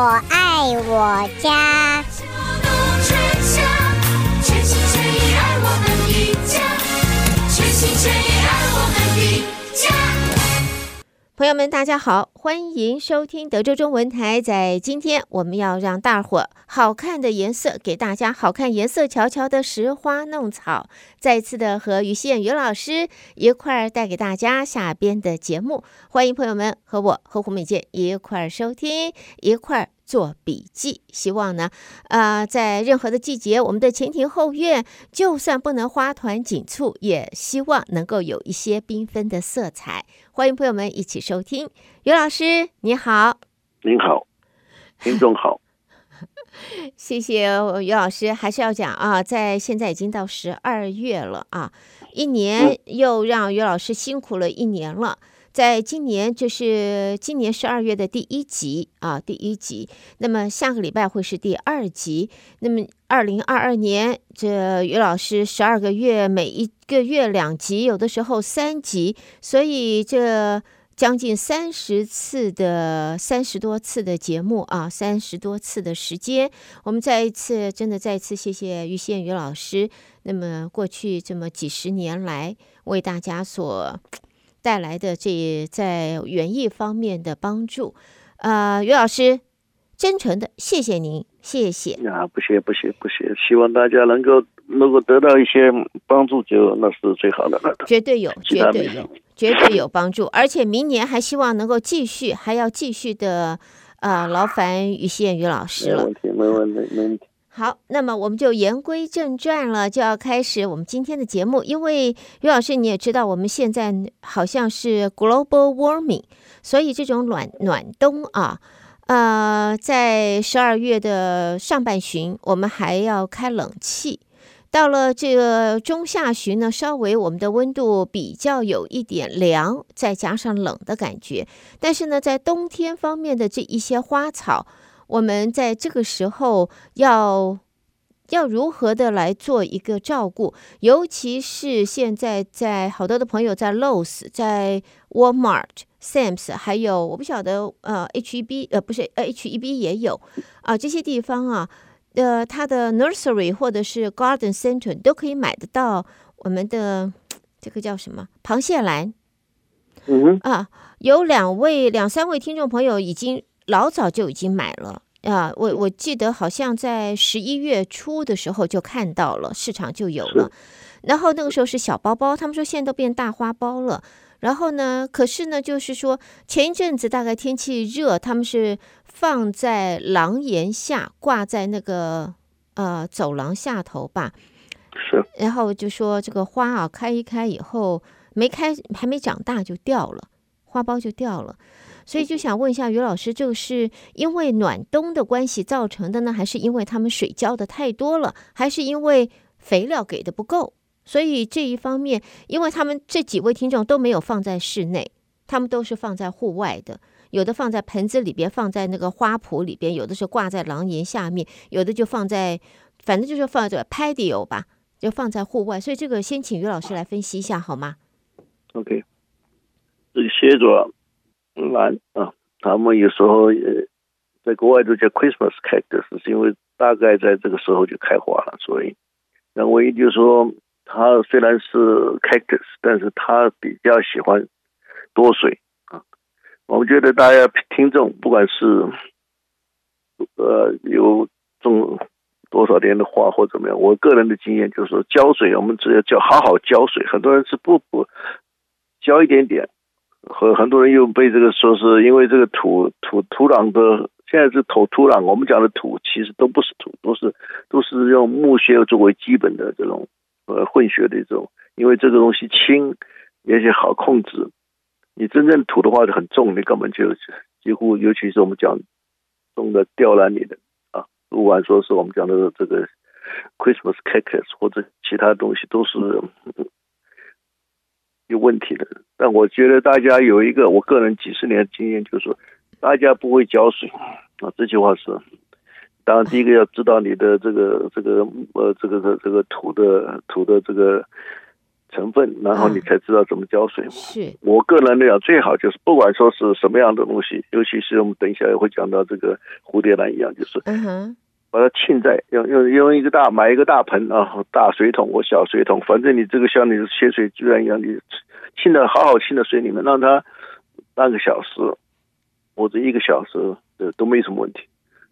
我爱我家。朋友们，大家好，欢迎收听德州中文台。在今天，我们要让大伙好看的颜色给大家，好看颜色瞧瞧的拾花弄草。再次的和于宪于老师一块儿带给大家下边的节目，欢迎朋友们和我和胡美健一块儿收听，一块儿。做笔记，希望呢，呃，在任何的季节，我们的前庭后院就算不能花团锦簇，也希望能够有一些缤纷的色彩。欢迎朋友们一起收听，于老师你好，您好，听众好，谢谢于老师，还是要讲啊，在现在已经到十二月了啊，一年又让于老师辛苦了一年了。在今年，这是今年十二月的第一集啊，第一集。那么下个礼拜会是第二集。那么二零二二年，这于老师十二个月，每一个月两集，有的时候三集，所以这将近三十次的三十多次的节目啊，三十多次的时间，我们再一次真的再一次谢谢于宪于老师。那么过去这么几十年来，为大家所。带来的这在园艺方面的帮助，呃，于老师，真诚的谢谢您，谢谢。啊，不谢不谢不谢，希望大家能够能够得到一些帮助，就那是最好的了。绝对有，绝对有，绝对有帮助，而且明年还希望能够继续，还要继续的，呃，劳烦于宪于老师了。没问题，没问题，没问题。好，那么我们就言归正传了，就要开始我们今天的节目。因为于老师你也知道，我们现在好像是 global warming，所以这种暖暖冬啊，呃，在十二月的上半旬，我们还要开冷气。到了这个中下旬呢，稍微我们的温度比较有一点凉，再加上冷的感觉。但是呢，在冬天方面的这一些花草。我们在这个时候要要如何的来做一个照顾？尤其是现在在好多的朋友在 Lowe's、在 Walmart、Sam's，还有我不晓得呃 HEB 呃不是呃 HEB 也有啊、呃、这些地方啊呃它的 Nursery 或者是 Garden Center 都可以买得到我们的这个叫什么螃蟹兰？嗯啊，有两位两三位听众朋友已经。老早就已经买了啊！我我记得好像在十一月初的时候就看到了，市场就有了。然后那个时候是小包包，他们说现在都变大花包了。然后呢，可是呢，就是说前一阵子大概天气热，他们是放在廊檐下，挂在那个呃走廊下头吧。是。然后就说这个花啊，开一开以后没开，还没长大就掉了，花苞就掉了。所以就想问一下于老师，这个是因为暖冬的关系造成的呢，还是因为他们水浇的太多了，还是因为肥料给的不够？所以这一方面，因为他们这几位听众都没有放在室内，他们都是放在户外的，有的放在盆子里边，放在那个花圃里边，有的是挂在廊檐下面，有的就放在，反正就是放在 patio 吧，就放在户外。所以这个先请于老师来分析一下好吗？OK，这个写着。兰啊，他们有时候也在国外都叫 Christmas cactus，是因为大概在这个时候就开花了，所以那唯一就是说，它虽然是 cactus，但是它比较喜欢多水啊。我们觉得大家听众不管是呃有种多少年的花或怎么样，我个人的经验就是说，浇水我们只要浇好好浇水，很多人是不不浇一点点。和很多人又被这个说是因为这个土土土壤的，现在是土土壤，我们讲的土其实都不是土，都是都是用木屑作为基本的这种呃混血的一种，因为这个东西轻，而且好控制。你真正土的话就很重，你根本就几乎，尤其是我们讲种的吊兰里的啊，不管说是我们讲的这个 Christmas cactus 或者其他东西都是。有问题的，但我觉得大家有一个我个人几十年的经验，就是说大家不会浇水啊。这句话是，当然第一个要知道你的这个这个呃这个这个土的土的这个成分，然后你才知道怎么浇水。是我个人来讲，最好就是不管说是什么样的东西，尤其是我们等一下也会讲到这个蝴蝶兰一样，就是嗯哼，把它浸在用用用一个大买一个大盆啊，大水桶或小水桶，反正你这个像你的血水居然一样，你浸的好好浸的水里面，让它半个小时或者一个小时，呃，都没什么问题。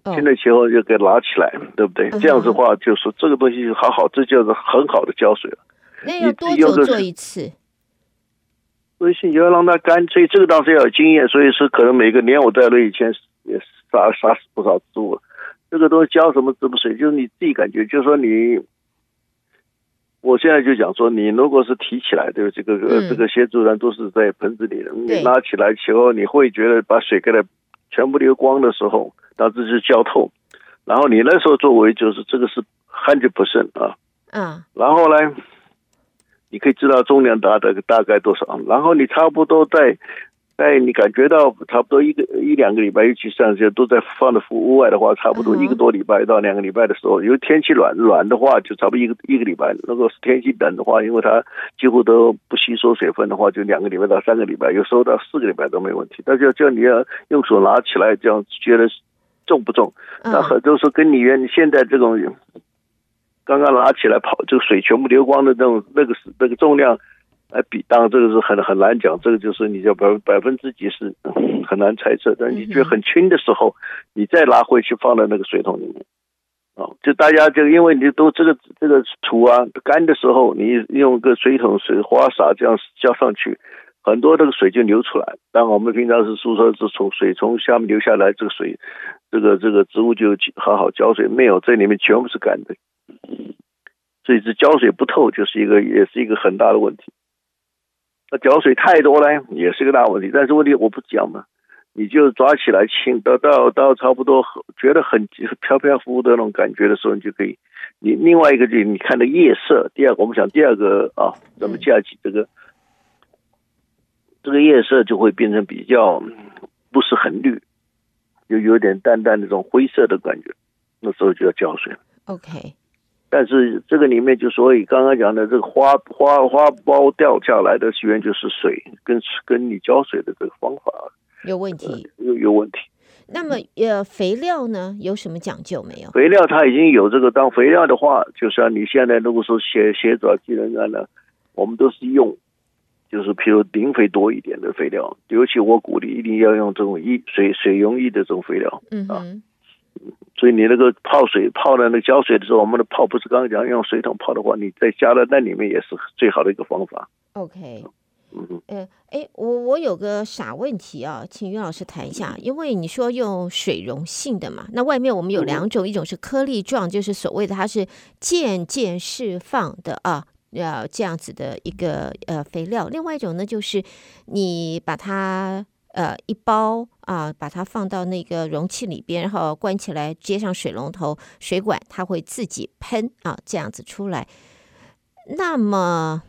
浸了以后就给拿起来，对不对？这样子的话，就是这个东西就好好，这就是很好的浇水了。那要多久做一次？所以你要让它干，所以这个当时要有经验，所以是可能每个年我在那以前也杀杀死不少植物。这个东西浇什么什么水，就是你自己感觉，就是说你，我现在就讲说，你如果是提起来，对？这个、嗯、这个些植物都是在盆子里的，你拿起来以后，你会觉得把水给它全部流光的时候，导致是浇透。然后你那时候作为就是这个是 hundred percent 啊，嗯，然后呢？你可以知道重量大的大概多少，然后你差不多在在你感觉到差不多一个一两个礼拜，尤其像这些都在放在屋外的话，差不多一个多礼拜到两个礼拜的时候，因为天气暖暖的话，就差不多一个一个礼拜；如果是天气冷的话，因为它几乎都不吸收水分的话，就两个礼拜到三个礼拜，有时候到四个礼拜都没问题。但是叫你要用手拿起来这样觉得重不重？那很多时候跟你原你现在这种。刚刚拿起来跑，这个水全部流光的那种，那个那个重量来比，当然这个是很很难讲，这个就是你叫百百分之几是很难猜测。但你觉得很轻的时候，你再拿回去放在那个水桶里面，哦，就大家就因为你都这个这个土啊干的时候，你用个水桶水花洒这样浇上去，很多这个水就流出来。但我们平常是宿舍是从水从下面流下来，这个水，这个这个植物就好好浇水，没有这里面全部是干的。所以这浇水不透就是一个，也是一个很大的问题。那浇水太多呢，也是个大问题。但是问题我不讲嘛，你就抓起来轻，到到到差不多觉得很飘飘忽忽的那种感觉的时候，你就可以。你另外一个就是你看的夜色，第二个我们讲第二个啊，咱们架起这个，这个夜色就会变成比较不是很绿，就有点淡淡那种灰色的感觉，那时候就要浇水了。OK。但是这个里面就所以刚刚讲的这个花花花苞掉下来的原因就是水跟跟你浇水的这个方法有问题，有有问题。那么呃，肥料呢有什么讲究没有？肥料它已经有这个当肥料的话，就像你现在如果说写写爪机人干呢，我们都是用就是譬如磷肥多一点的肥料，尤其我鼓励一定要用这种易水水溶液的这种肥料，嗯哼。所以你那个泡水泡的那个浇水的时候，我们的泡不是刚刚讲用水桶泡的话，你再加到那里面也是最好的一个方法。OK，嗯嗯，哎，我我有个傻问题啊，请于老师谈一下，因为你说用水溶性的嘛，那外面我们有两种，嗯、一种是颗粒状，就是所谓的它是渐渐释放的啊，要这样子的一个呃肥料，另外一种呢就是你把它。呃，一包啊，把它放到那个容器里边，然后关起来，接上水龙头、水管，它会自己喷啊，这样子出来。那么，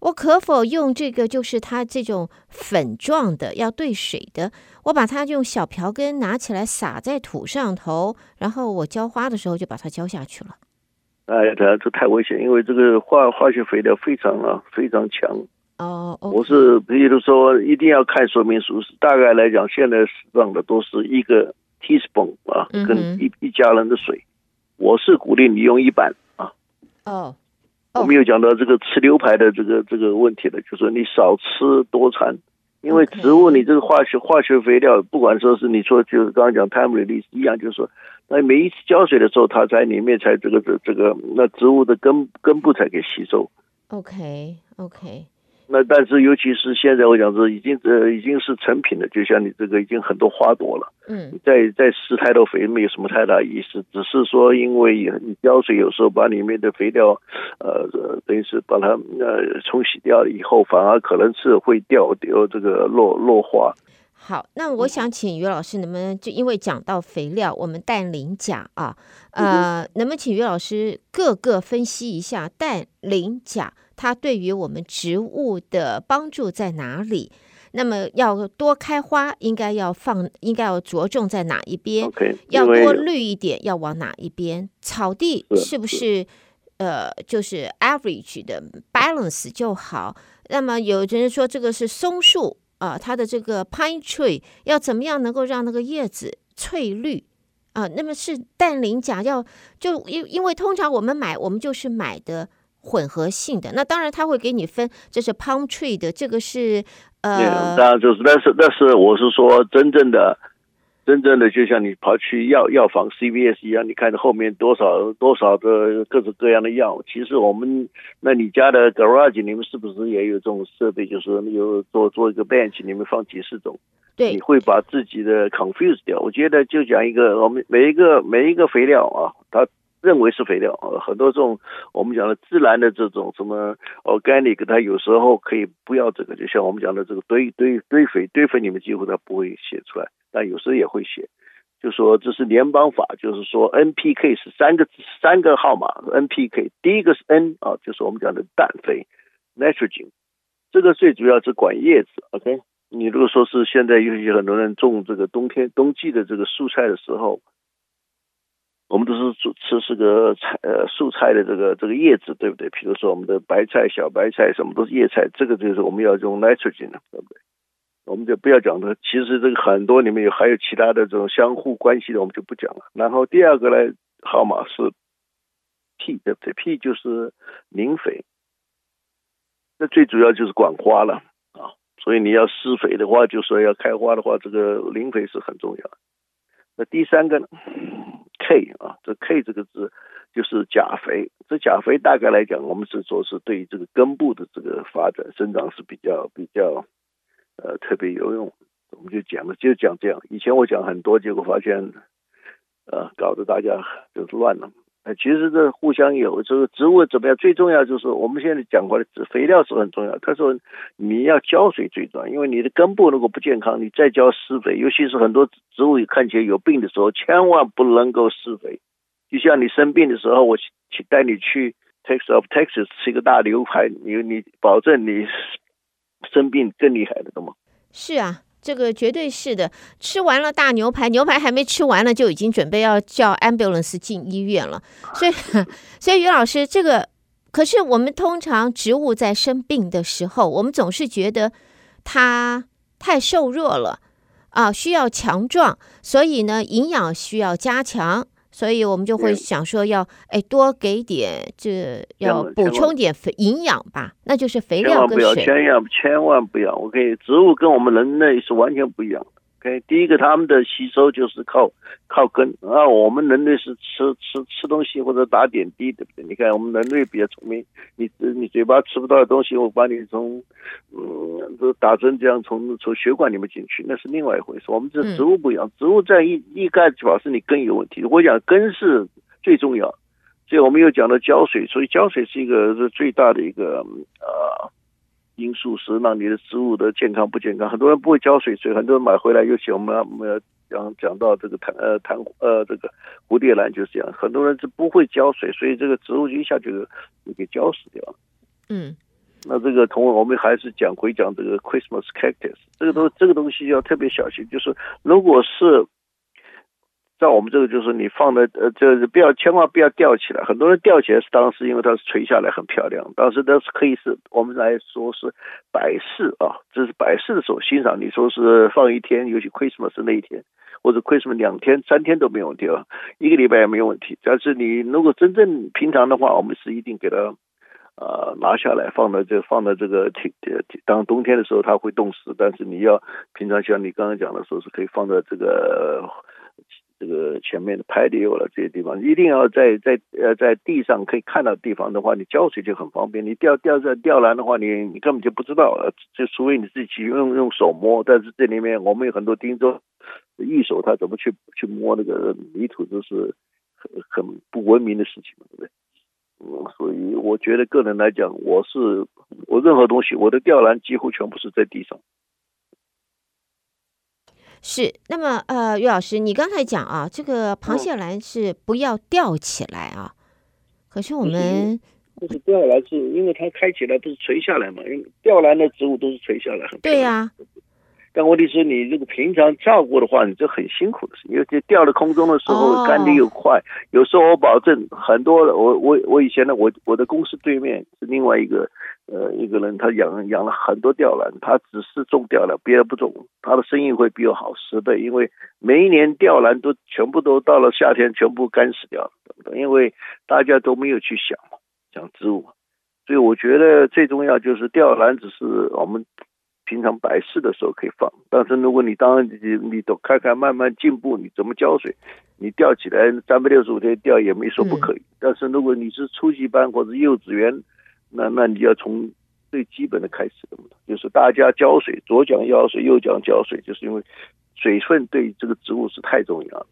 我可否用这个？就是它这种粉状的，要兑水的，我把它用小瓢羹拿起来撒在土上头，然后我浇花的时候就把它浇下去了。哎，这这太危险，因为这个化化学肥料非常啊，非常强。哦，oh, okay. 我是比如说一定要看说明书，大概来讲，现在使用的都是一个 teaspoon 啊，跟一一家人的水。我是鼓励你用一板啊。哦，oh. oh. 我们有讲到这个吃牛排的这个这个问题的，就是你少吃多餐，因为植物你这个化学化学肥料，不管说是你说就是刚刚讲 time release 一样，就是说那每一次浇水的时候，它在里面才这个这这个那植物的根根部才给吸收。OK OK。那但是，尤其是现在，我讲是已经呃已经是成品了，就像你这个已经很多花朵了，嗯，再再施太多肥没有什么太大意思，只是说因为你浇水有时候把里面的肥料，呃，等于是把它呃冲洗掉了以后，反而可能是会掉掉这个落落花。好，那我想请于老师，能不能就因为讲到肥料，我们氮磷钾啊，呃，能不能请于老师各个分析一下氮磷钾？它对于我们植物的帮助在哪里？那么要多开花，应该要放，应该要着重在哪一边？Okay, 要多绿一点，要往哪一边？草地是不是呃，就是 average 的 balance 就好。那么有人说这个是松树啊，它的这个 pine tree 要怎么样能够让那个叶子翠绿啊？那么是氮磷钾要就因因为通常我们买我们就是买的混合性的，那当然他会给你分，这是 palm tree 的，这个是呃，当然就是，但是但是我是说真正的。真正的就像你跑去药药房 CVS 一样，你看后面多少多少的各种各样的药。其实我们，那你家的 garage 里面是不是也有这种设备？就是有做做一个 bench，里面放几十种。对，你会把自己的 confuse 掉。我觉得就讲一个，我们每一个每一个肥料啊，他认为是肥料啊，很多这种我们讲的自然的这种什么 organic，它有时候可以不要这个。就像我们讲的这个堆堆堆肥堆肥，里面几乎它不会写出来。但有时候也会写，就说这是联邦法，就是说 NPK 是三个三个号码，NPK 第一个是 N 啊，就是我们讲的氮肥，Nitrogen，这个最主要是管叶子，OK？你如果说是现在尤其很多人种这个冬天冬季的这个蔬菜的时候，我们都是吃这个菜呃蔬菜的这个这个叶子，对不对？比如说我们的白菜、小白菜什么都是叶菜，这个就是我们要用 Nitrogen 的，对不对？我们就不要讲的，其实这个很多里面有还有其他的这种相互关系的，我们就不讲了。然后第二个呢，号码是 P，对不对？P 就是磷肥，那最主要就是管花了啊。所以你要施肥的话，就说要开花的话，这个磷肥是很重要的。那第三个呢，K 啊，这 K 这个字就是钾肥。这钾肥大概来讲，我们是说是对于这个根部的这个发展生长是比较比较。呃，特别有用，我们就讲了，就讲这样。以前我讲很多，结果发现，呃，搞得大家就是乱了。呃，其实这互相有，这个植物怎么样？最重要就是我们现在讲过的，肥料是很重要。他说你要浇水最重要，因为你的根部如果不健康，你再浇施肥，尤其是很多植物看起来有病的时候，千万不能够施肥。就像你生病的时候，我去带你去 Texas of Texas 吃一个大牛排，你你保证你。生病更厉害的，懂吗？是啊，这个绝对是的。吃完了大牛排，牛排还没吃完呢，就已经准备要叫 ambulance 进医院了。所以，所以于老师，这个可是我们通常植物在生病的时候，我们总是觉得它太瘦弱了啊，需要强壮，所以呢，营养需要加强。所以我们就会想说要哎多给点，这要补充点肥营养吧，那就是肥料跟水。千万不要，千万千万不要。我跟你植物跟我们人类是完全不一样的。OK，第一个，他们的吸收就是靠靠根啊，我们人类是吃吃吃东西或者打点滴，对不对？你看我们人类比较聪明，你你嘴巴吃不到的东西，我把你从嗯都打针这样从从血管里面进去，那是另外一回事。我们这植物不一样，植物在一一开始表示你根有问题。我讲根是最重要，所以我们又讲到浇水，所以浇水是一个是最大的一个呃。因素是让你的植物的健康不健康，很多人不会浇水，所以很多人买回来，尤其我们我们要讲讲到这个弹呃弹呃这个蝴蝶兰就是这样，很多人是不会浇水，所以这个植物一下就给浇死掉了。嗯，那这个同我们还是讲回讲这个 Christmas cactus，这个东这个东西要特别小心，就是如果是。在我们这个就是你放的呃，就是不要千万不要吊起来。很多人吊起来是当时因为它是垂下来很漂亮，当时那是可以是我们来说是摆饰啊，这是摆饰的时候欣赏。你说是放一天，尤其 Christmas 那一天，或者 Christmas 两天、三天都没有问题啊，一个礼拜也没有问题。但是你如果真正平常的话，我们是一定给它呃拿下来放在这放在这个当冬天的时候它会冻死，但是你要平常像你刚刚讲的时候是可以放在这个。这个前面的排的有了这些地方，一定要在在呃在地上可以看到地方的话，你浇水就很方便。你吊吊在吊篮的话，你你根本就不知道，就除非你自己用用手摸。但是这里面我们有很多听众一手他怎么去去摸那个泥土，都是很很不文明的事情，对不对？嗯，所以我觉得个人来讲，我是我任何东西，我的吊篮几乎全部是在地上。是，那么呃，于老师，你刚才讲啊，这个螃蟹兰是不要吊起来啊。可是我们就是吊兰，是因为它开起来不是垂下来嘛？因为吊兰的植物都是垂下来。对呀、啊。但问题是你这个平常照顾的话，你这很辛苦的事，因为这掉到空中的时候干的又快。Oh. 有时候我保证很多，我我我以前呢，我我的公司对面是另外一个呃一个人，他养养了很多吊兰，他只是种吊兰，别的不种，他的生意会比我好十倍，因为每一年吊兰都全部都到了夏天全部干死掉了？因为大家都没有去想想植物。所以我觉得最重要就是吊兰，只是我们平常摆饰的时候可以放。但是如果你当你你都看看慢慢进步，你怎么浇水，你吊起来三百六十五天吊也没说不可以。嗯、但是如果你是初级班或者幼稚园，那那你要从最基本的开始的，就是大家浇水，左讲浇水，右讲浇水，就是因为水分对这个植物是太重要了。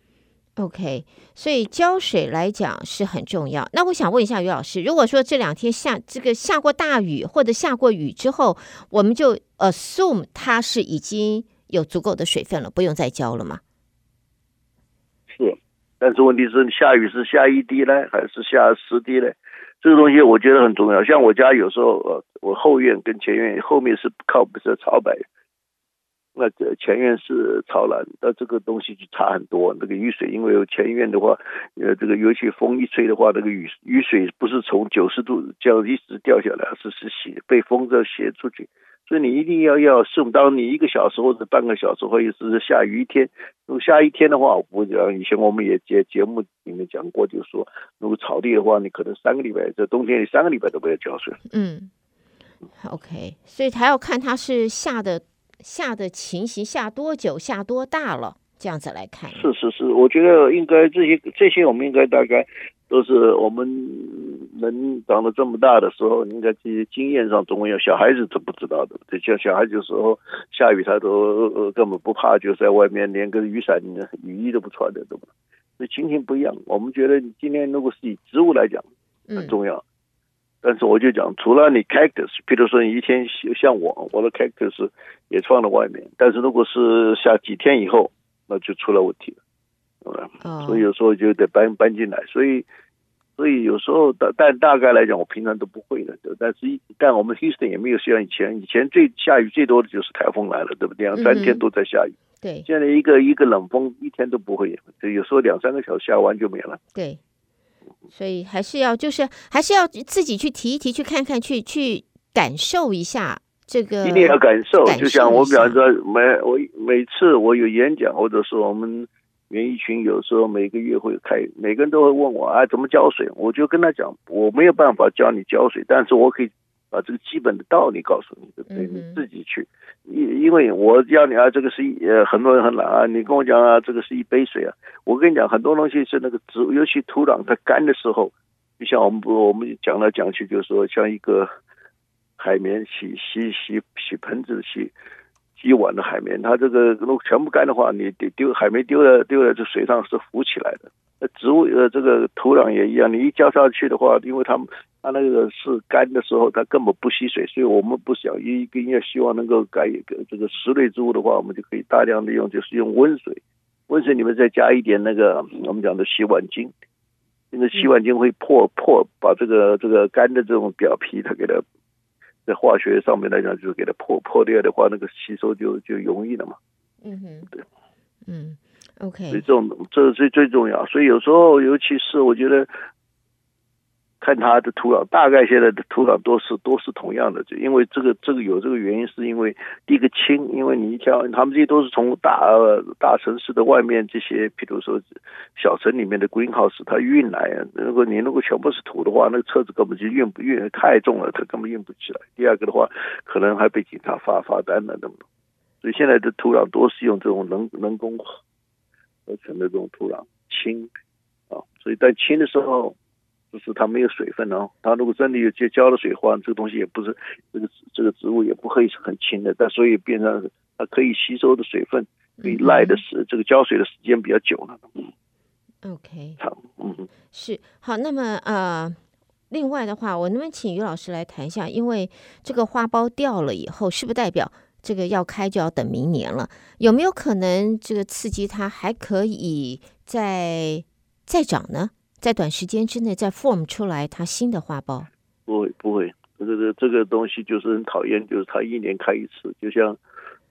OK，所以浇水来讲是很重要。那我想问一下于老师，如果说这两天下这个下过大雨或者下过雨之后，我们就 assume 它是已经有足够的水分了，不用再浇了吗？是，但是问题是下雨是下一滴呢，还是下十滴呢？这个东西我觉得很重要。像我家有时候呃，我后院跟前院后面是靠不是草北。那这前院是草兰，那这个东西就差很多。那个雨水，因为有前院的话，呃，这个尤其风一吹的话，那个雨雨水不是从九十度这样一直掉下来，是是斜被风这斜出去。所以你一定要要适当，你一个小时或者半个小时，或者是下雨一天。如果下一天的话，我讲以前我们也节节目里面讲过，就是说，如果草地的话，你可能三个礼拜，这冬天你三个礼拜都不要浇水。嗯，OK，所以还要看它是下的。下的情形，下多久，下多大了，这样子来看。是是是，我觉得应该这些这些，我们应该大概都是我们人长得这么大的时候，应该这些经验上总有。小孩子都不知道的，这像小孩子有时候下雨他都根本不怕，就在外面连个雨伞、雨衣都不穿的，对吧？那情形不一样。我们觉得今天如果是以植物来讲，很重要。嗯但是我就讲，除了你 cactus，比如说你一天像我，我的 cactus 也放在外面。但是如果是下几天以后，那就出了问题了，对吧？Oh. 所以有时候就得搬搬进来。所以，所以有时候大但大概来讲，我平常都不会的。但是一但我们 Houston 也没有像以前，以前最下雨最多的就是台风来了，对不对？两三天都在下雨。对、mm，hmm. 现在一个一个冷风一天都不会，就有时候两三个小时下完就没了。对。所以还是要，就是还是要自己去提一提，去看看，去去感受一下这个。一定要感受，感受就像我比方说，每我每次我有演讲，或者是我们园艺群有时候每个月会开，每个人都会问我啊，怎么浇水？我就跟他讲，我没有办法教你浇水，但是我可以把这个基本的道理告诉你，对不对？你自己去。因因为我要你啊，这个是一呃很多人很懒啊，你跟我讲啊，这个是一杯水啊。我跟你讲，很多东西是那个植物，尤其土壤它干的时候，就像我们不我们讲来讲去，就是说像一个海绵洗洗洗洗盆子洗洗碗的海绵，它这个如果全部干的话，你丢丢海绵丢在丢在这水上是浮起来的。那植物呃这个土壤也一样，你一浇下去的话，因为它们。它那个是干的时候，它根本不吸水，所以我们不想一个要希望能够改个这个石类植物的话，我们就可以大量的用，就是用温水，温水里面再加一点那个我们讲的洗碗精，因为洗碗精会破破把这个这个干的这种表皮，它给它在化学上面来讲，就是给它破破掉的话，那个吸收就就容易了嘛。嗯哼，对，嗯，OK，所以这种这是最最重要，所以有时候尤其是我觉得。看它的土壤，大概现在的土壤都是都是同样的，就因为这个这个有这个原因，是因为第一个轻，因为你一挑，他们这些都是从大大城市的外面这些，比如说小城里面的 greenhouse 它运来。如果你如果全部是土的话，那个车子根本就运不运太重了，它根本运不起来。第二个的话，可能还被警察发罚单了，那么。所以现在的土壤都是用这种人人工合成的这种土壤轻啊，所以在轻的时候。就是它没有水分哦，它如果真的有浇浇了水的话，这个东西也不是这个这个植物也不会是很轻的，但所以变成它可以吸收的水分，可以赖的时这个浇水的时间比较久了。嗯，OK，好，嗯，是好。那么呃，另外的话，我能不能请于老师来谈一下？因为这个花苞掉了以后，是不是代表这个要开就要等明年了？有没有可能这个刺激它还可以再再长呢？在短时间之内再 form 出来它新的花苞？不会不会，这个这个东西就是很讨厌，就是它一年开一次，就像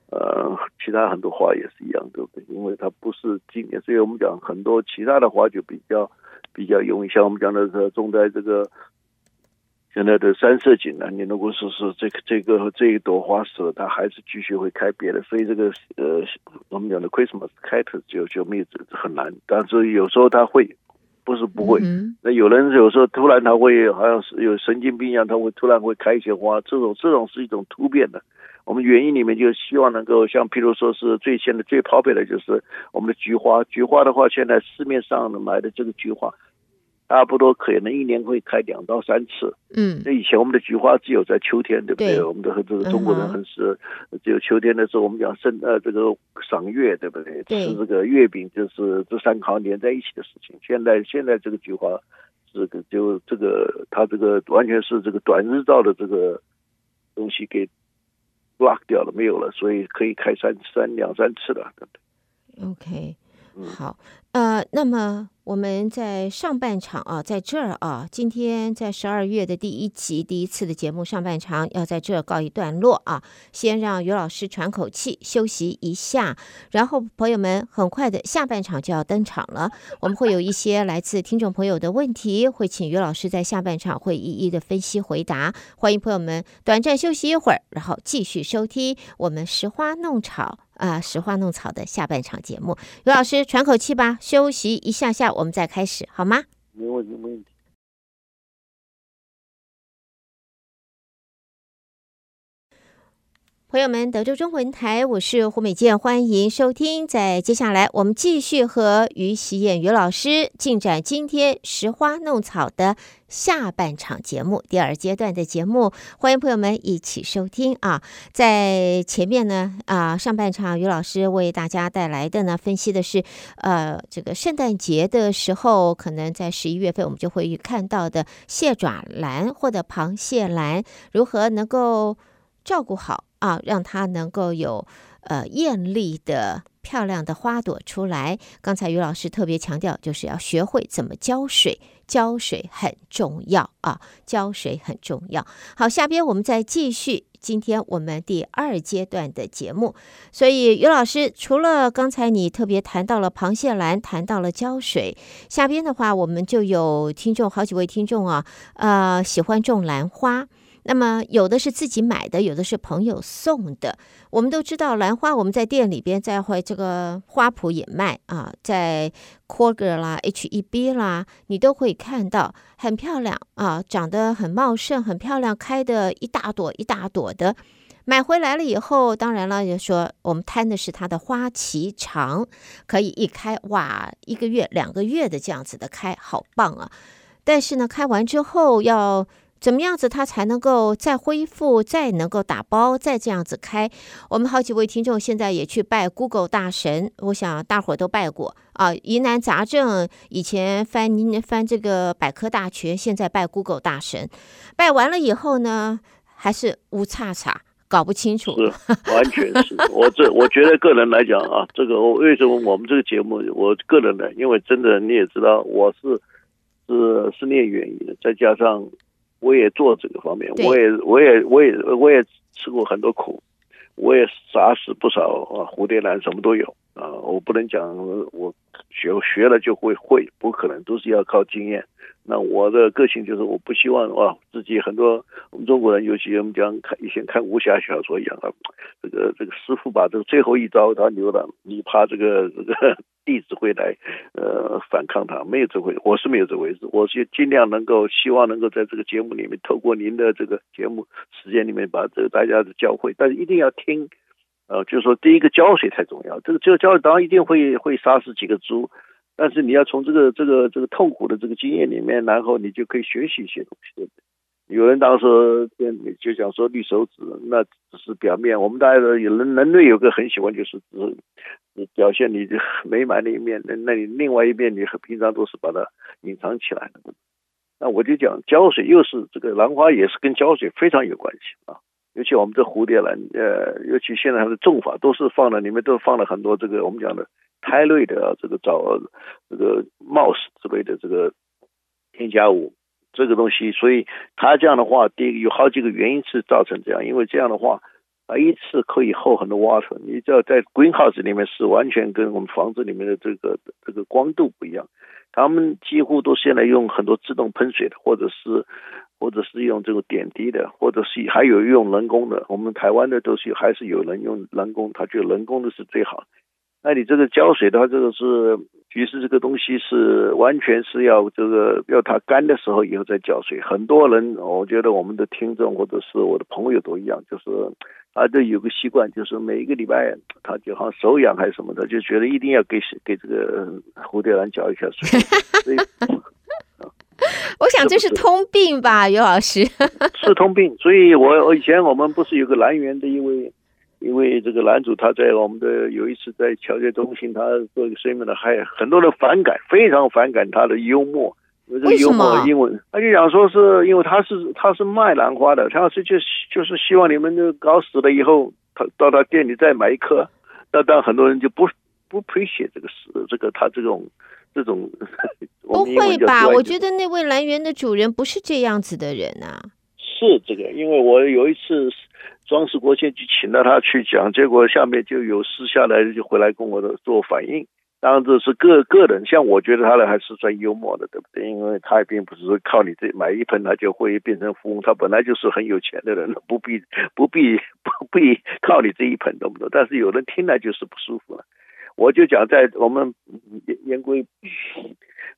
呃，其他很多花也是一样，对不对？因为它不是今年，所以我们讲很多其他的花就比较比较容易，像我们讲的是种在这个现在的三色堇呢，你如果说是这个这个这一朵花死了，它还是继续会开别的，所以这个呃，我们讲的 Christmas 开头就就没有很难，但是有时候它会。不是不会，那有人有时候突然他会好像是有神经病一样，他会突然会开一些花，这种这种是一种突变的。我们园艺里面就希望能够像，譬如说是最现在最 popular 的就是我们的菊花，菊花的话，现在市面上买的这个菊花。差不多可能一年会开两到三次。嗯，那以前我们的菊花只有在秋天，对不对？对我们的这个中国人很是只有秋天的时候，我们讲圣呃这个赏月，对不对？对吃这个月饼，就是这三行连在一起的事情。现在现在这个菊花，这个就这个它这个完全是这个短日照的这个东西给 block 掉了，没有了，所以可以开三三两三次了，对不对？OK。好，呃，那么我们在上半场啊，在这儿啊，今天在十二月的第一集第一次的节目上半场要在这儿告一段落啊，先让于老师喘口气休息一下，然后朋友们很快的下半场就要登场了，我们会有一些来自听众朋友的问题，会请于老师在下半场会一一的分析回答，欢迎朋友们短暂休息一会儿，然后继续收听我们拾花弄草。啊，拾花弄草的下半场节目，刘老师喘口气吧，休息一下下，我们再开始，好吗？没问题，没问题。朋友们，德州中文台，我是胡美健，欢迎收听。在接下来，我们继续和于喜燕于老师进展今天拾花弄草的下半场节目，第二阶段的节目，欢迎朋友们一起收听啊！在前面呢，啊，上半场于老师为大家带来的呢，分析的是，呃，这个圣诞节的时候，可能在十一月份我们就会看到的蟹爪兰或者螃蟹兰，如何能够照顾好。啊，让它能够有呃艳丽的漂亮的花朵出来。刚才于老师特别强调，就是要学会怎么浇水，浇水很重要啊，浇水很重要。好，下边我们再继续今天我们第二阶段的节目。所以于老师，除了刚才你特别谈到了螃蟹兰，谈到了浇水，下边的话我们就有听众好几位听众啊，呃，喜欢种兰花。那么有的是自己买的，有的是朋友送的。我们都知道兰花，我们在店里边在会这个花圃也卖啊，在 Kroger 啦、H-E-B 啦，你都会看到很漂亮啊，长得很茂盛，很漂亮，开的一大朵一大朵的。买回来了以后，当然了，就说我们贪的是它的花期长，可以一开哇，一个月、两个月的这样子的开，好棒啊！但是呢，开完之后要。怎么样子它才能够再恢复，再能够打包，再这样子开？我们好几位听众现在也去拜 Google 大神，我想大伙都拜过啊。疑难杂症以前翻翻这个百科大全，现在拜 Google 大神，拜完了以后呢，还是乌叉叉，搞不清楚。是，完全是我这我觉得个人来讲啊，这个为什么我们这个节目，我个人呢，因为真的你也知道，我是是是念园艺的，再加上。我也做这个方面，我也我也我也我也吃过很多苦，我也杀死不少啊蝴蝶兰，什么都有啊。我不能讲我学学了就会会，不可能，都是要靠经验。那我的个性就是，我不希望啊自己很多我们中国人，尤其我们讲看以前看武侠小说一样啊，这个这个师傅把这个最后一招他留了，你怕这个这个 弟子会来呃反抗他？没有这回，我是没有这回事。我是尽量能够希望能够在这个节目里面，透过您的这个节目时间里面，把这个大家的教诲，但是一定要听，呃，就是说第一个浇水太重要，这个这个浇水当然一定会会杀死几个猪。但是你要从这个这个这个痛苦的这个经验里面，然后你就可以学习一些东西，有人当时就讲说绿手指，那只是表面。我们大家有人人类有个很喜欢就是只你表现你 美满的一面，那那你另外一面你平常都是把它隐藏起来的。那我就讲浇水，又是这个兰花也是跟浇水非常有关系啊。尤其我们这蝴蝶兰，呃，尤其现在还是种法都是放了里面都放了很多这个我们讲的。肽类的这个藻这个 moss 之类的这个添加物，这个东西，所以它这样的话，第一个有好几个原因是造成这样，因为这样的话，啊，一次可以厚很多 water。你知道在 greenhouse 里面是完全跟我们房子里面的这个这个光度不一样。他们几乎都现在用很多自动喷水的，或者是或者是用这个点滴的，或者是还有用人工的。我们台湾的都是还是有人用人工，他觉得人工的是最好。那你这个浇水的话，这个是其实这个东西是完全是要这个要它干的时候以后再浇水。很多人，我觉得我们的听众或者是我的朋友都一样，就是他都有个习惯，就是每一个礼拜他就好像手痒还是什么的，就觉得一定要给给这个蝴蝶兰浇一下水。所以，我想这是通病吧，尤老师。是通病，所以我我以前我们不是有个兰园的一位。因为这个男主他在我们的有一次在侨界中心，他做一个生命的，还很多人反感，非常反感他的幽默。为什么？英文他就讲说是因为他是他是卖兰花的，他要是就就是希望你们就搞死了以后，他到他店里再买一颗。那当然很多人就不不 appreciate 这个事，这个他这种这种。不会吧？我觉得那位兰园的主人不是这样子的人啊。是这个，因为我有一次。装饰国庆就请到他去讲，结果下面就有私下来就回来跟我的做反应。当然这是个个人，像我觉得他呢还是算幽默的，对不对？因为他也并不是靠你这买一盆他就会变成富翁，他本来就是很有钱的人，不必不必不必靠你这一盆，懂不懂？但是有人听了就是不舒服了。我就讲在我们言归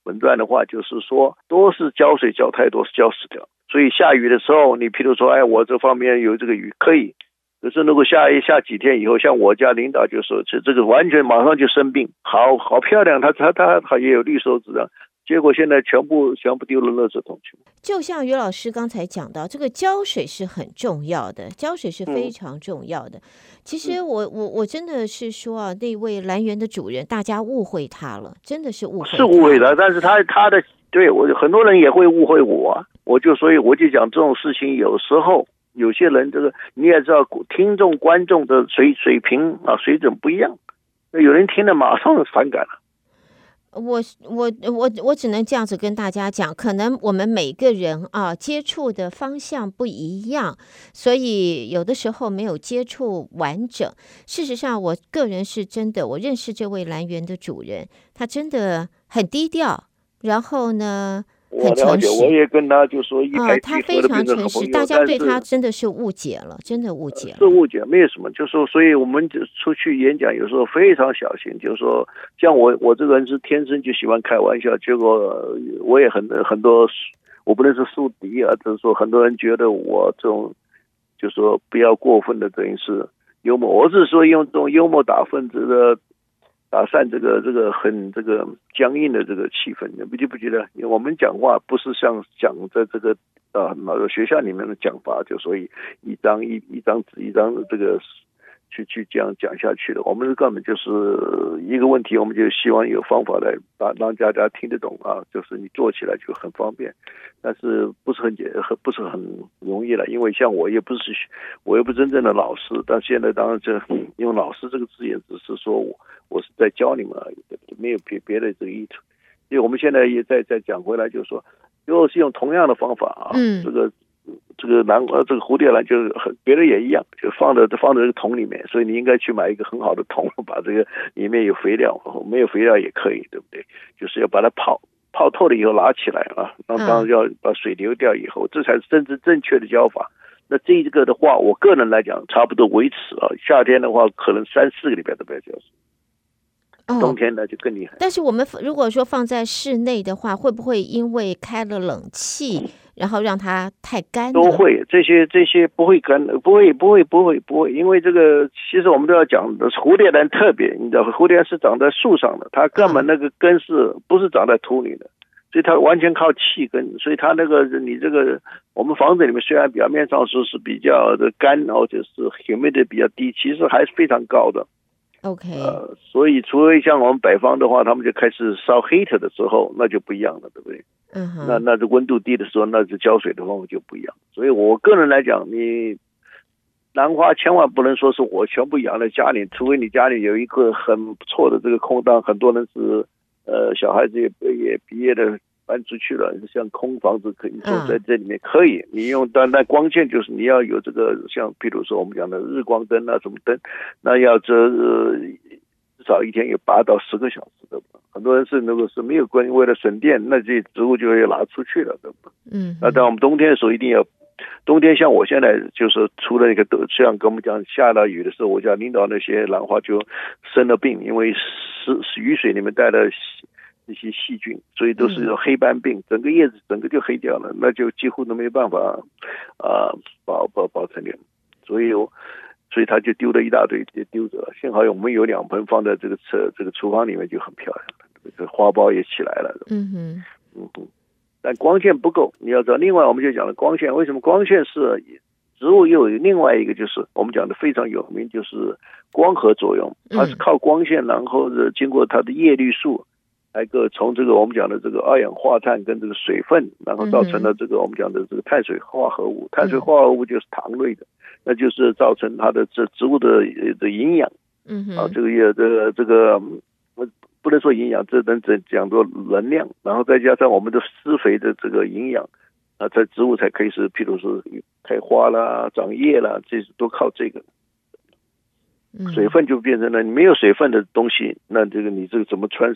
文传的话，就是说都是浇水浇太多是浇死掉。所以下雨的时候，你譬如说，哎，我这方面有这个雨可以，可是如果下一下几天以后，像我家领导就说，这这个完全马上就生病，好好漂亮，他他他他也有绿手指啊，结果现在全部全部丢了垃圾桶去。就像于老师刚才讲到，这个浇水是很重要的，浇水是非常重要的。嗯、其实我我我真的是说啊，那位兰园的主人，大家误会他了，真的是误会，是误会了，但是他他的。对我很多人也会误会我，我就所以我就讲这种事情，有时候有些人这个你也知道，听众观众的水水平啊水准不一样，有人听了马上反感了。我我我我只能这样子跟大家讲，可能我们每个人啊接触的方向不一样，所以有的时候没有接触完整。事实上，我个人是真的，我认识这位兰园的主人，他真的很低调。然后呢，很诚实。我也跟他就说一他非常诚实，大家对他真的是误解了，真的误解了。是误解，没有什么。就说，所以我们就出去演讲，有时候非常小心。就是说，像我，我这个人是天生就喜欢开玩笑，结果我也很很多，我不能说树敌啊，就是说很多人觉得我这种，就说不要过分的，等于是幽默。我是说用这种幽默打分子的。打散这个这个很这个僵硬的这个气氛，你不觉不觉得？因为我们讲话不是像讲在这个啊，那个学校里面的讲法，就所以一张一一张纸一张这个。去去这样讲下去的，我们是根本就是一个问题，我们就希望有方法来把让大家听得懂啊，就是你做起来就很方便，但是不是很简，不是很容易了，因为像我也不是我又不是真正的老师，但现在当然这用老师这个字眼，只是说我我是在教你们而已，没有别别的这个意图。所以我们现在也在在讲回来，就是说，如果是用同样的方法啊，嗯，这个。这个兰呃，这个蝴蝶兰就是很别的也一样，就放在放在这个桶里面，所以你应该去买一个很好的桶，把这个里面有肥料，没有肥料也可以，对不对？就是要把它泡泡透了以后拿起来啊，然后当然要把水流掉以后，这才是真正正确的浇法。那这个的话，我个人来讲，差不多维持啊，夏天的话可能三四个礼拜都不要浇水。冬天呢就更厉害。但是我们如果说放在室内的话，会不会因为开了冷气，然后让它太干？都会，这些这些不会干，不会不会不会不会，因为这个其实我们都要讲的蝴蝶兰特别，你知道蝴蝶兰是长在树上的，它根本那个根是不是长在土里的，所以它完全靠气根，所以它那个你这个我们房子里面虽然表面上说是比较的干，然后就是 humidity 比较低，其实还是非常高的。OK，呃，所以除非像我们北方的话，他们就开始烧 heat 的时候，那就不一样了，对不对？嗯哼，那那是温度低的时候，那是浇水的方法就不一样。所以我个人来讲，你兰花千万不能说是我全部养在家里，除非你家里有一个很不错的这个空档，很多人是呃小孩子也也毕业的搬出去了，像空房子可以说在这里面可以，你用但那光线就是你要有这个像，比如说我们讲的日光灯啊，什么灯，那要这、呃、至少一天有八到十个小时的。很多人是如果是没有关系，为了省电，那这植物就要拿出去了，对吧？嗯。那当我们冬天的时候，一定要冬天像我现在就是出了一个都像跟我们讲下了雨的时候，我家领导那些兰花就生了病，因为是雨水里面带了。一些细菌，所以都是有黑斑病，整个叶子整个就黑掉了，那就几乎都没办法啊保保保存了。所以，所以他就丢了一大堆，就丢着了。幸好我们有两盆放在这个车这个厨房里面，就很漂亮了，这个花苞也起来了。嗯哼，嗯哼，但光线不够，你要知道。另外，我们就讲了光线，为什么光线是植物又有另外一个，就是我们讲的非常有名，就是光合作用，它是靠光线，然后是经过它的叶绿素。来个从这个我们讲的这个二氧化碳跟这个水分，然后造成了这个我们讲的这个碳水化合物。碳水化合物就是糖类的，那就是造成它的这植物的的营养。嗯哼，啊，这个也这个这个不能说营养，这能只讲做能量，然后再加上我们的施肥的这个营养，啊，这植物才可以是，譬如说开花啦、长叶啦，这是都靠这个。水分就变成了你没有水分的东西，那这个你这个怎么穿？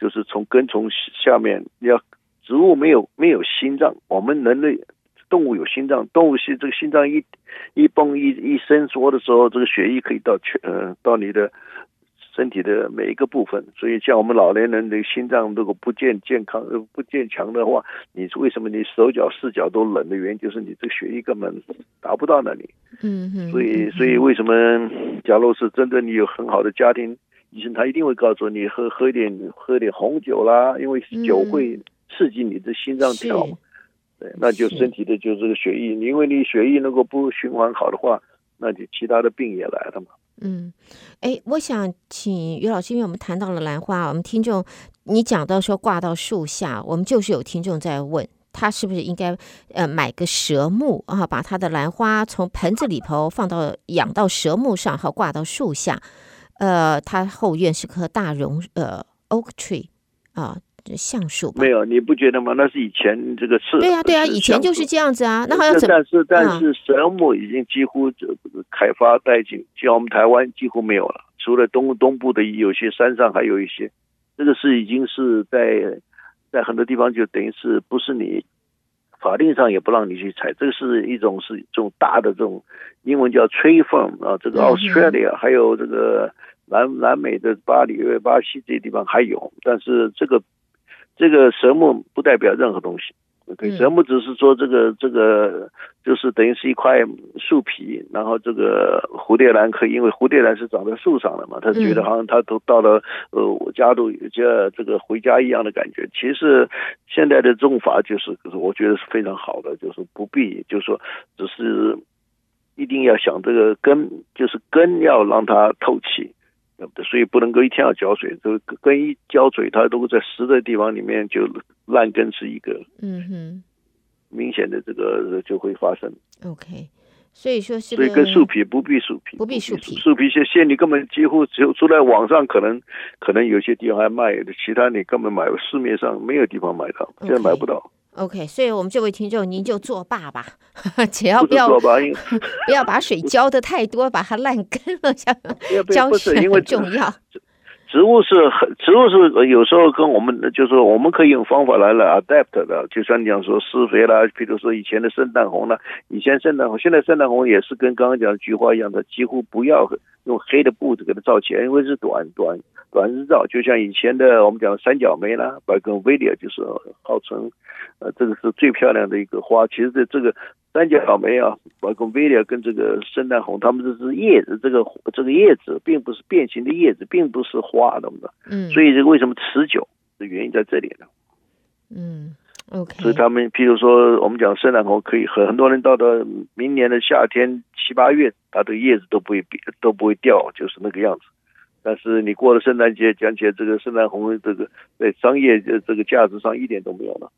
就是从根从下面，要植物没有没有心脏，我们人类动物有心脏，动物是这个心脏一一蹦一一伸缩的时候，这个血液可以到全呃到你的。身体的每一个部分，所以像我们老年人的心脏如果不健健康、不健强的话，你为什么你手脚四脚都冷的原因，就是你这血液根本达不到那里。嗯嗯。所以，所以为什么，假如是真的你有很好的家庭医生，他一定会告诉你喝喝一点喝一点红酒啦，因为酒会刺激你的心脏跳。对，那就身体的就这个血液，因为你血液如果不循环好的话，那就其他的病也来了嘛。嗯，哎，我想请于老师，因为我们谈到了兰花，我们听众你讲到说挂到树下，我们就是有听众在问，他是不是应该呃买个蛇木啊，把他的兰花从盆子里头放到养到蛇木上，好挂到树下。呃，他后院是棵大榕呃 oak tree 啊。橡树没有，你不觉得吗？那是以前这个是。对呀、啊，对呀、啊，以前就是这样子啊。那还要怎么？但是但是神木已经几乎就开发殆尽，像我们台湾几乎没有了，除了东东部的有些山上还有一些。这个是已经是在在很多地方就等于是不是你法定上也不让你去采，这个是一种是这种大的这种英文叫 tree farm 啊，这个 Australia、嗯、还有这个南南美的巴黎、巴西这些地方还有，但是这个。这个蛇木不代表任何东西蛇木只是说这个这个就是等于是一块树皮，然后这个蝴蝶兰可以，因为蝴蝶兰是长在树上的嘛，他觉得好像他都到了呃我家都有这这个回家一样的感觉。其实现在的种法就是，我觉得是非常好的，就是不必，就是说只是一定要想这个根，就是根要让它透气。所以不能够一天要浇水，这个根一浇水，它都在湿的地方里面就烂根是一个，嗯哼，明显的这个就会发生。OK，所以说是，所以跟树皮不必树皮，不必树皮，树皮些线你根本几乎只有出来网上可能可能有些地方还卖的，其他你根本买市面上没有地方买到，现在买不到。OK，所以我们这位听众您就作罢吧，只要不要不，不要把水浇的太多，把它烂根了，像 浇水很重要。植物是很，植物是有时候跟我们就是，我们可以用方法来来 adapt 的。就像你讲说施肥啦，比如说以前的圣诞红啦，以前圣诞红，现在圣诞红也是跟刚刚讲的菊花一样的，几乎不要用黑的布子给它罩起来，因为是短短短日照。就像以前的我们讲的三角梅啦，bougainvillea 就是号称呃这个是最漂亮的一个花。其实这这个。三角梅啊，包括威廉跟这个圣诞红，它们这是叶子，这个这个叶子并不是变形的叶子，并不是花的，嗯，所以这个为什么持久的原因在这里呢？嗯，OK，所以他们，譬如说，我们讲圣诞红，可以很很多人到了明年的夏天七八月，它的叶子都不会变，都不会掉，就是那个样子。但是你过了圣诞节，讲起来这个圣诞红，这个在商业的这个价值上一点都没有了。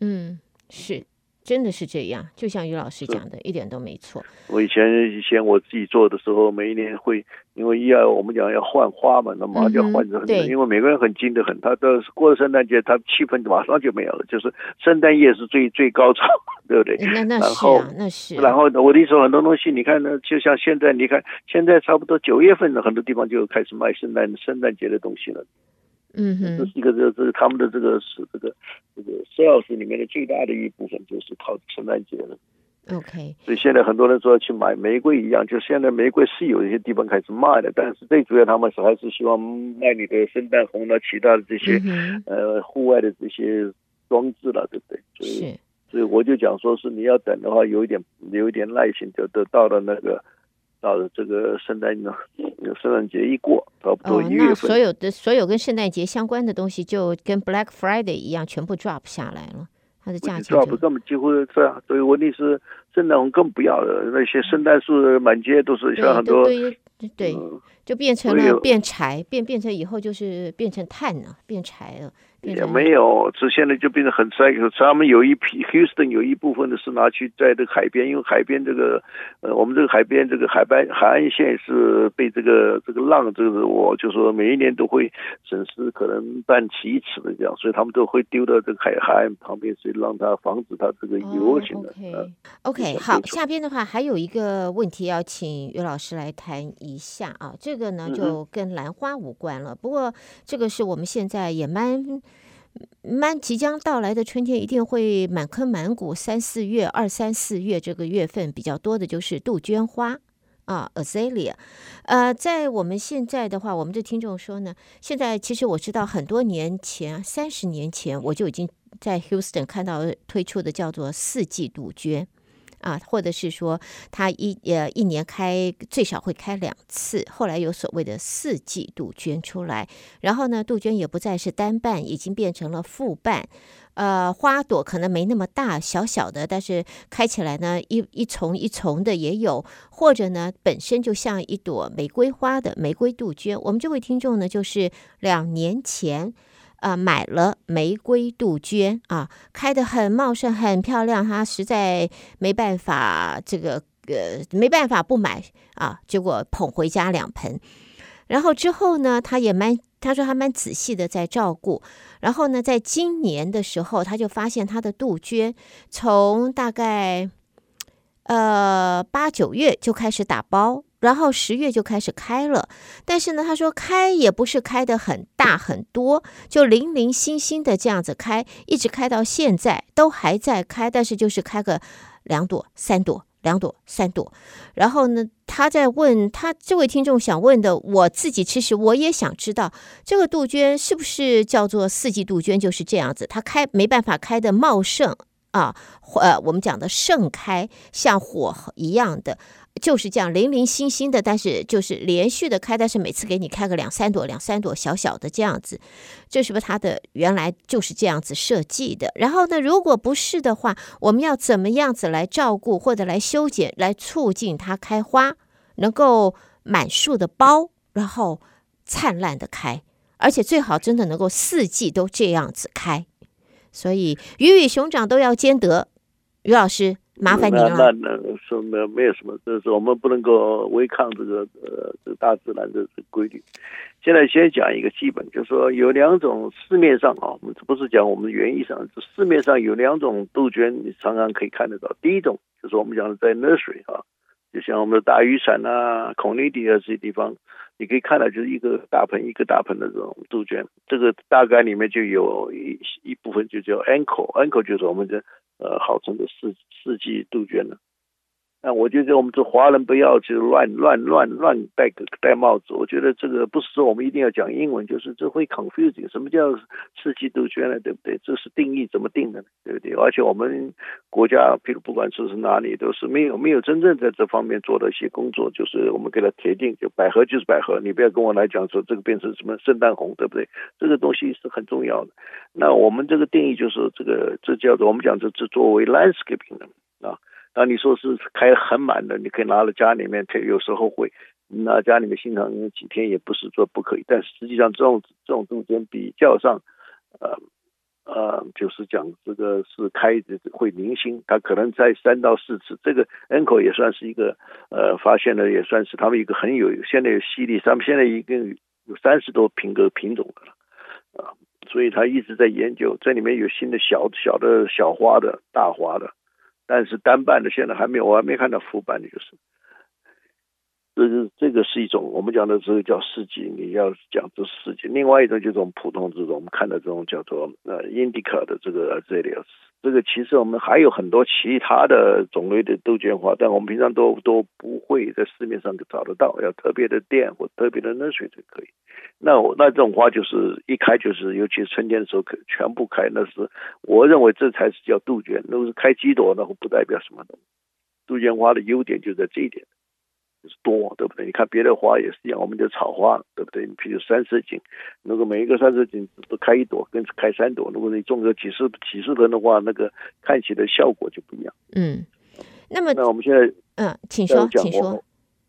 嗯，是。真的是这样，就像于老师讲的，一点都没错。我以前以前我自己做的时候，每一年会因为要我们讲要换花嘛，那马上就要换着很多，因为每个人很精得很，他都是过了圣诞节，他气氛马上就没有了，就是圣诞夜是最最高潮，对不对？那那是啊，那是。然后我的意思，很多东西，你看呢，就像现在，你看现在差不多九月份的很多地方就开始卖圣诞圣诞节的东西了。嗯哼，这是一个这这他们的这个是这个这个 sales 里面的最大的一部分就是靠圣诞节了。OK，所以现在很多人说要去买玫瑰一样，就现在玫瑰是有一些地方开始卖的，但是最主要他们是还是希望卖你的圣诞红了，其他的这些、嗯、呃户外的这些装置了，对不对？所以是所以我就讲说是你要等的话，有一点有一点耐心，就得到了那个。到了这个圣诞呢，圣诞节一过，差不多一月份，哦，那所有的所有跟圣诞节相关的东西，就跟 Black Friday 一样，全部 drop 下来了，它的价钱 drop 根本几乎是这样。所以问题是，圣诞红更不要了，那些圣诞树满街都是，像很多对对，对、嗯，就变成了变柴，变变成以后就是变成碳了，变柴了。也没有，这现在就变得很塞。他们有一批 Houston 有一部分的是拿去在这个海边，因为海边这个，呃，我们这个海边这个海边海岸线是被这个这个浪，这个我就说每一年都会损失可能半尺一尺的这样，所以他们都会丢到这个海海岸旁边，所以让它防止它这个油性的。Oh, OK，OK. 好，下边的话还有一个问题要请于老师来谈一下啊，这个呢就跟兰花无关了，嗯、不过这个是我们现在也蛮。蛮即将到来的春天一定会满坑满谷，三四月、二三四月这个月份比较多的就是杜鹃花啊，Azalea。呃，在我们现在的话，我们的听众说呢，现在其实我知道很多年前，三十年前我就已经在 Houston 看到推出的叫做四季杜鹃。啊，或者是说，它一呃一年开最少会开两次，后来有所谓的四季杜鹃出来，然后呢，杜鹃也不再是单瓣，已经变成了复瓣，呃，花朵可能没那么大，小小的，但是开起来呢，一一丛一丛的也有，或者呢，本身就像一朵玫瑰花的玫瑰杜鹃。我们这位听众呢，就是两年前。啊、买了玫瑰杜鹃啊，开得很茂盛，很漂亮。他实在没办法，这个呃没办法不买啊。结果捧回家两盆，然后之后呢，他也蛮，他说他蛮仔细的在照顾。然后呢，在今年的时候，他就发现他的杜鹃从大概呃八九月就开始打苞。然后十月就开始开了，但是呢，他说开也不是开得很大很多，就零零星星的这样子开，一直开到现在都还在开，但是就是开个两朵、三朵、两朵、三朵。然后呢，他在问他这位听众想问的，我自己其实我也想知道，这个杜鹃是不是叫做四季杜鹃，就是这样子，它开没办法开得茂盛啊，呃，我们讲的盛开像火一样的。就是这样零零星星的，但是就是连续的开，但是每次给你开个两三朵、两三朵小小的这样子，这是不是它的原来就是这样子设计的？然后呢，如果不是的话，我们要怎么样子来照顾或者来修剪，来促进它开花，能够满树的苞，然后灿烂的开，而且最好真的能够四季都这样子开。所以鱼与熊掌都要兼得，于老师。麻烦你了。那那那说没没有什么，就是我们不能够违抗这个呃这大自然的这规律。现在先讲一个基本，就是说有两种市面上啊，我们不是讲我们园艺上，市面上有两种杜鹃，你常常可以看得到。第一种就是我们讲的在 nursery 啊，就像我们的大雨伞啊、孔尼迪啊这些地方，你可以看到就是一个大盆一个大盆的这种杜鹃，这个大概里面就有一一部分就叫 ankle，ankle 就是我们的。呃，号称的四四季杜鹃呢？那我觉得我们这华人不要去乱乱乱乱戴个戴帽子。我觉得这个不是说我们一定要讲英文，就是这会 confusing。什么叫四季杜鹃呢？对不对？这是定义怎么定的呢？对不对？而且我们国家，比如不管说是哪里，都是没有没有真正在这方面做的一些工作，就是我们给它铁定，就百合就是百合，你不要跟我来讲说这个变成什么圣诞红，对不对？这个东西是很重要的。那我们这个定义就是这个，这叫做我们讲这这作为 landscaping 的啊。那你说是开很满的，你可以拿到家里面，它有时候会拿家里面欣赏几天，也不是说不可以。但实际上，这种这种中间比较上，呃呃，就是讲这个是开的会零星，它可能在三到四次。这个 NCO 也算是一个呃发现的，也算是他们一个很有现在有犀利，他们现在已经有三十多品个品种的了啊，所以他一直在研究，这里面有新的小小的小花的大花的，但是单办的现在还没有，我还没看到复办的，就是。这是这个是一种我们讲的这个叫四季，你要讲这四季。另外一种就是我们普通这种我们看到这种叫做呃 Indica 的这个 Azaleas，这个其实我们还有很多其他的种类的杜鹃花，但我们平常都都不会在市面上找得到，要特别的店或特别的热水才可以。那我那这种花就是一开就是，尤其春天的时候可全部开，那是我认为这才是叫杜鹃。如果是开几朵，那不代表什么东西。杜鹃花的优点就在这一点。就是多，对不对？你看别的花也是一样，我们的草花，对不对？你比如三色堇，如果每一个三色堇都开一朵，跟开三朵，如果你种个几十几十盆的话，那个看起来效果就不一样。嗯，那么那我们现在嗯，请说，请说。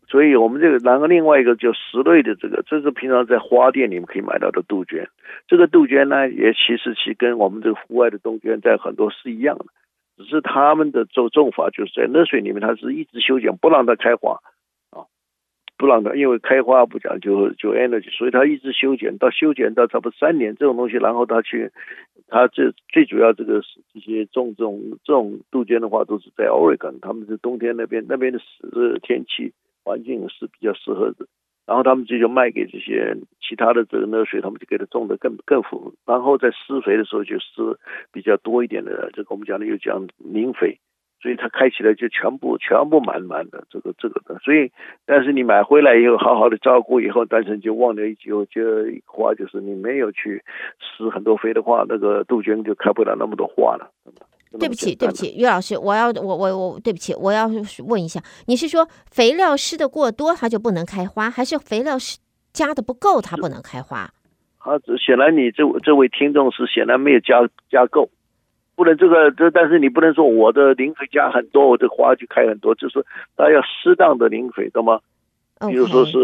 所以我们这个，然后另外一个就石类的这个，这是平常在花店里面可以买到的杜鹃。这个杜鹃呢，也其实其跟我们这个户外的杜鹃在很多是一样的，只是他们的种种法就是在热水里面，它是一直修剪，不让它开花。不让它，因为开花不讲究就，energy，所以它一直修剪，到修剪到差不多三年这种东西，然后它去，它这最主要这个是这些种这种这种杜鹃的话，都是在 Oregon，他们是冬天那边那边的湿天气环境是比较适合的，然后他们就就卖给这些其他的这个热水，他们就给它种的更更富，然后在施肥的时候就施比较多一点的，这个我们讲的又讲磷肥。所以它开起来就全部全部满满的这个这个的，所以但是你买回来以后好好的照顾以后，但是你就忘掉一句话，就是你没有去施很多肥的话，那个杜鹃就开不了那么多花了。对不起，对不起，于老师，我要我我我对不起，我要问一下，你是说肥料施的过多它就不能开花，还是肥料施加的不够它不能开花？啊，显然你这这位听众是显然没有加加够。不能这个这，但是你不能说我的磷肥加很多，我的花就开很多，就是它要适当的磷肥，懂吗？比如说是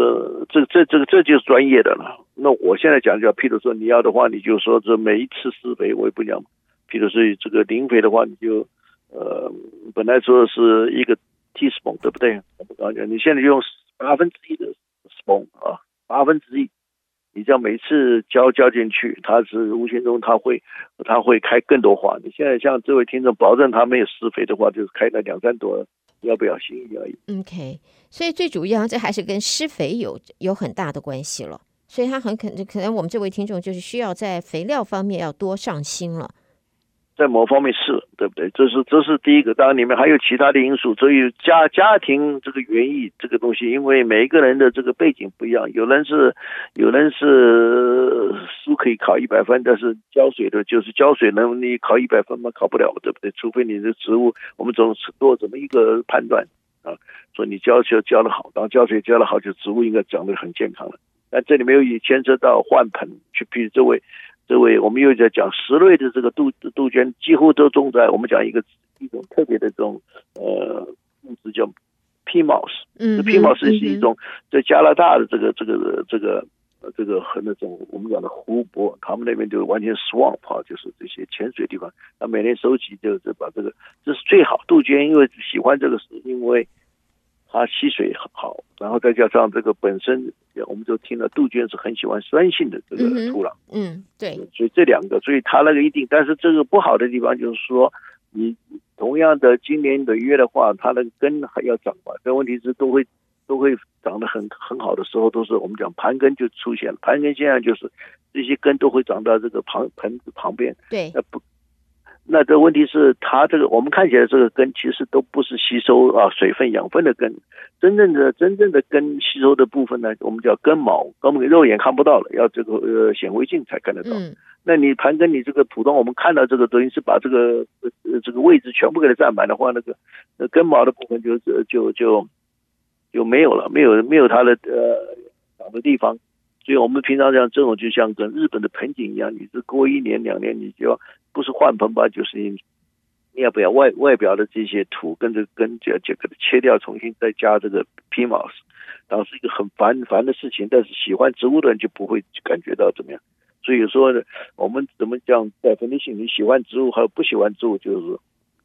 这这这个这就是专业的了。那我现在讲叫，譬如说你要的话，你就说这每一次施肥我也不讲。譬如说这个磷肥的话，你就呃本来说是一个 teaspoon，对不对？我们刚讲，你现在用八分之一的 spoon 啊，八分之一。你只要每次浇浇进去，它是无形中它会它会开更多花。你现在像这位听众，保证他没有施肥的话，就是开个两三朵，要不要行。OK，所以最主要这还是跟施肥有有很大的关系了。所以他很可能可能我们这位听众就是需要在肥料方面要多上心了。在某方面是对不对？这是这是第一个，当然里面还有其他的因素。所以家家庭这个园艺这个东西，因为每一个人的这个背景不一样，有人是有人是书可以考一百分，但是浇水的就是浇水能力考一百分吗？考不了，对不对？除非你的植物，我们总是做这么一个判断啊，说你浇水浇得好，然后浇水浇得好，就植物应该长得很健康了。但这里面又牵涉到换盆，去比如这位。这位，我们又在讲石类的这个杜杜鹃，几乎都种在我们讲一个一种特别的这种呃物质叫 peat moss。嗯，peat moss 是一种在加拿大的这个这个这个这个和那种我们讲的湖泊，他们那边就完全 swamp 啊，就是这些潜水地方，他每年收集就是把这个这是最好杜鹃，因为喜欢这个是因为。它吸水很好，然后再加上这个本身，我们就听了杜鹃是很喜欢酸性的这个土壤，嗯，嗯，对，所以这两个，所以它那个一定，但是这个不好的地方就是说，你同样的今年的月的话，它的根还要长嘛，但问题是都会都会长得很很好的时候，都是我们讲盘根就出现了，盘根现象就是这些根都会长到这个旁盆子旁边，对，那不。那这问题是，它这个我们看起来这个根其实都不是吸收啊水分养分的根，真正的真正的根吸收的部分呢，我们叫根毛，根本肉眼看不到了，要这个呃显微镜才看得到。嗯、那你盘根你这个普通我们看到这个东西是把这个呃这个位置全部给它占满的话，那个那根毛的部分就就就就就没有了，没有没有它的呃长的地方。所以我们平常讲这种就像跟日本的盆景一样，你是过一年两年你就要。不是换盆吧，就是你你要不要外外表的这些土跟着跟着就给它切掉，重新再加这个皮毛，当时一个很烦烦的事情。但是喜欢植物的人就不会感觉到怎么样。所以说呢，我们怎么讲在分离性你喜欢植物还有不喜欢植物，就是。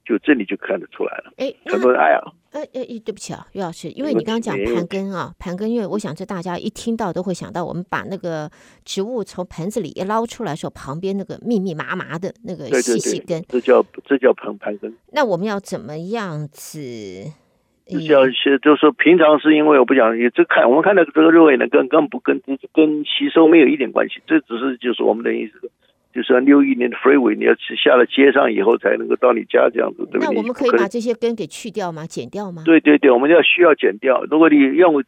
就这里就看得出来了。哎，很多人爱啊。哎哎，对不起啊，于老师，因为你刚刚讲盘根啊，盘根，因为我想这大家一听到都会想到，我们把那个植物从盆子里一捞出来的时候，旁边那个密密麻麻的那个细细根，这叫这叫盆盘根。那我们要怎么样子？这叫些，就是说平常是因为我不讲，也这看我们看到这个肉眼呢，跟跟不跟跟吸收没有一点关系，这只是就是我们的意思。就是要溜一年的 freeway，你要去下了街上以后才能够到你家这样子，对不对？那我们可以把这些根给去掉吗？剪掉吗？对对对，我们要需要剪掉。如果你用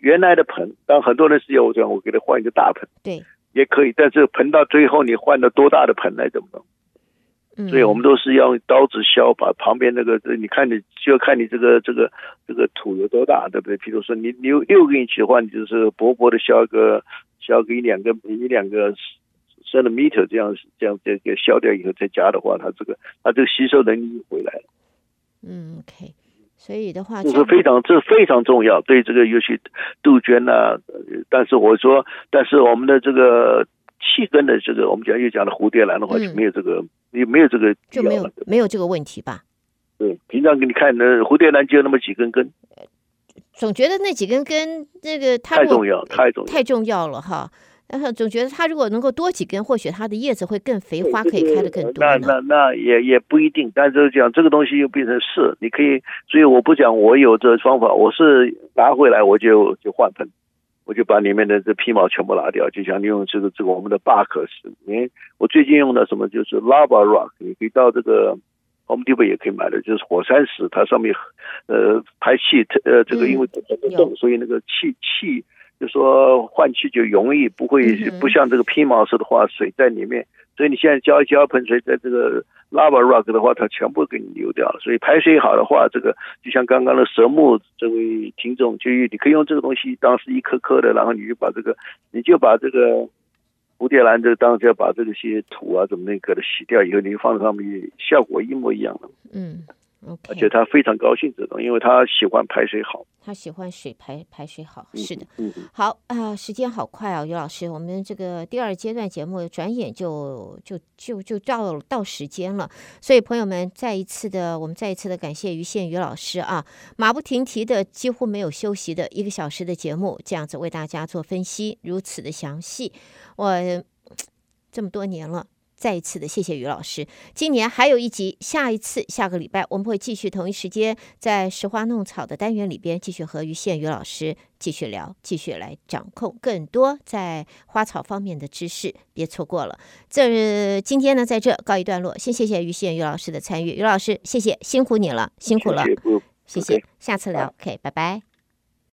原来的盆，当很多人是要我讲，我给他换一个大盆，对，也可以。但是盆到最后你换了多大的盆来怎么弄？嗯，所以我们都是要用刀子削，把旁边那个，你看你就要看你这个这个这个土有多大，对不对？比如说你六六个 inch 的话，你就是薄薄的削个削个一两个一两个。升了 meter 这样这样这个消掉以后再加的话，它这个它这个吸收能力回来了。嗯，OK，所以的话这是非常这非常重要，对这个尤其杜鹃呐。但是我说，但是我们的这个气根的这个，我们讲又讲的蝴蝶兰的话，就没有这个，也、没有这个就没有没有这个问题吧？对，平常给你看，那蝴蝶兰就那么几根根，总觉得那几根根那个太重要，太重要，太重要了哈。然后总觉得它如果能够多几根，或许它的叶子会更肥，花可以开得更多。那那那也也不一定，但是讲这个东西又变成是，你可以，所以我不讲我有这个方法，我是拿回来我就就换盆，我就把里面的这皮毛全部拿掉，就像利用这个这个我们的巴克斯，你我最近用的什么就是 lava rock，你可以到这个 Home Depot 也可以买的，就是火山石，它上面呃排气，呃这个因为很多洞，所以那个气气。就说换气就容易，不会不像这个皮毛似的话，水在里面。所以你现在浇一浇盆水，在这个 lava rock 的话，它全部给你流掉了。所以排水好的话，这个就像刚刚的蛇木这位听众，就你可以用这个东西当是一颗颗的，然后你就把这个，你就把这个蝴蝶兰这当时要把这个些土啊怎么那个的洗掉以后，你放在上面，效果一模一样的。嗯。而且他非常高兴这种，因为他喜欢排水好，他喜欢水排排水好，是的，嗯，好啊、呃，时间好快啊，于老师，我们这个第二阶段节目转眼就就就就到到时间了，所以朋友们再一次的，我们再一次的感谢于宪于老师啊，马不停蹄的几乎没有休息的一个小时的节目，这样子为大家做分析，如此的详细，我这么多年了。再一次的谢谢于老师，今年还有一集，下一次下个礼拜我们会继续同一时间在拾花弄草的单元里边继续和于宪于老师继续聊，继续来掌控更多在花草方面的知识，别错过了。这今天呢，在这告一段落，先谢谢于宪于老师的参与，于老师谢谢辛苦你了，辛苦了，谢谢，谢谢，下次聊，OK，拜拜。